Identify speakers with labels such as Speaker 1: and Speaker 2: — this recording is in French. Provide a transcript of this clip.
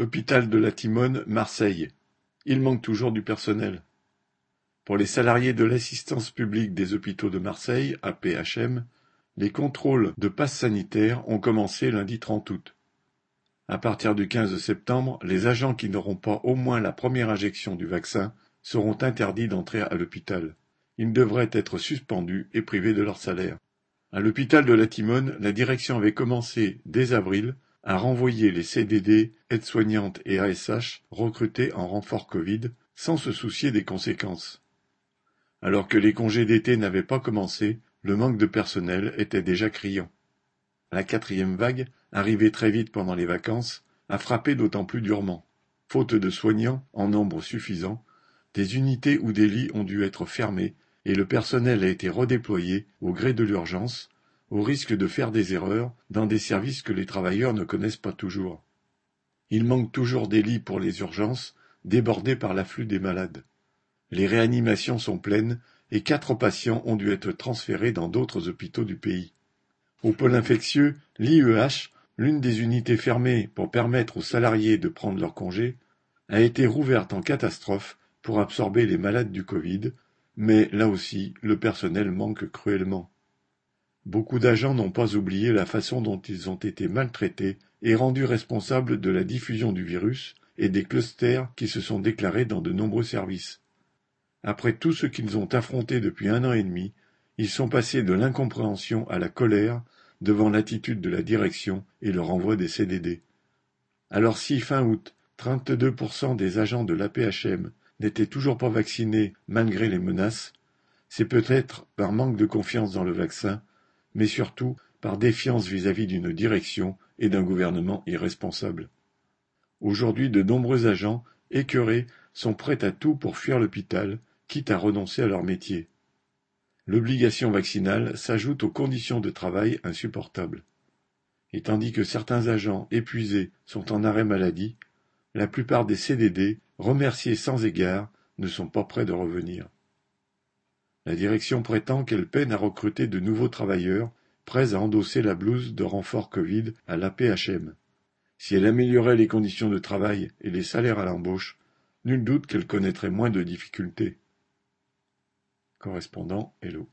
Speaker 1: Hôpital de la Timone, Marseille. Il manque toujours du personnel. Pour les salariés de l'assistance publique des hôpitaux de Marseille, APHM, les contrôles de passe sanitaire ont commencé lundi 30 août. À partir du 15 septembre, les agents qui n'auront pas au moins la première injection du vaccin seront interdits d'entrer à l'hôpital. Ils devraient être suspendus et privés de leur salaire. À l'hôpital de la Timone, la direction avait commencé, dès avril, à renvoyer les CDD, aides-soignantes et ASH recrutés en renfort Covid, sans se soucier des conséquences. Alors que les congés d'été n'avaient pas commencé, le manque de personnel était déjà criant. La quatrième vague, arrivée très vite pendant les vacances, a frappé d'autant plus durement. Faute de soignants en nombre suffisant, des unités ou des lits ont dû être fermés et le personnel a été redéployé au gré de l'urgence, au risque de faire des erreurs dans des services que les travailleurs ne connaissent pas toujours. Il manque toujours des lits pour les urgences, débordés par l'afflux des malades. Les réanimations sont pleines et quatre patients ont dû être transférés dans d'autres hôpitaux du pays. Au pôle infectieux, l'IEH, l'une des unités fermées pour permettre aux salariés de prendre leur congé, a été rouverte en catastrophe pour absorber les malades du Covid, mais là aussi le personnel manque cruellement. Beaucoup d'agents n'ont pas oublié la façon dont ils ont été maltraités et rendus responsables de la diffusion du virus et des clusters qui se sont déclarés dans de nombreux services. Après tout ce qu'ils ont affronté depuis un an et demi, ils sont passés de l'incompréhension à la colère devant l'attitude de la direction et le renvoi des CDD. Alors si fin août, 32% des agents de l'APHM n'étaient toujours pas vaccinés malgré les menaces, c'est peut-être par manque de confiance dans le vaccin mais surtout par défiance vis-à-vis d'une direction et d'un gouvernement irresponsable. Aujourd'hui de nombreux agents, écœurés, sont prêts à tout pour fuir l'hôpital, quitte à renoncer à leur métier. L'obligation vaccinale s'ajoute aux conditions de travail insupportables. Et tandis que certains agents épuisés sont en arrêt maladie, la plupart des CDD, remerciés sans égard, ne sont pas prêts de revenir. La direction prétend qu'elle peine à recruter de nouveaux travailleurs prêts à endosser la blouse de renfort Covid à l'APHM. Si elle améliorait les conditions de travail et les salaires à l'embauche, nul doute qu'elle connaîtrait moins de difficultés. Correspondant Hello.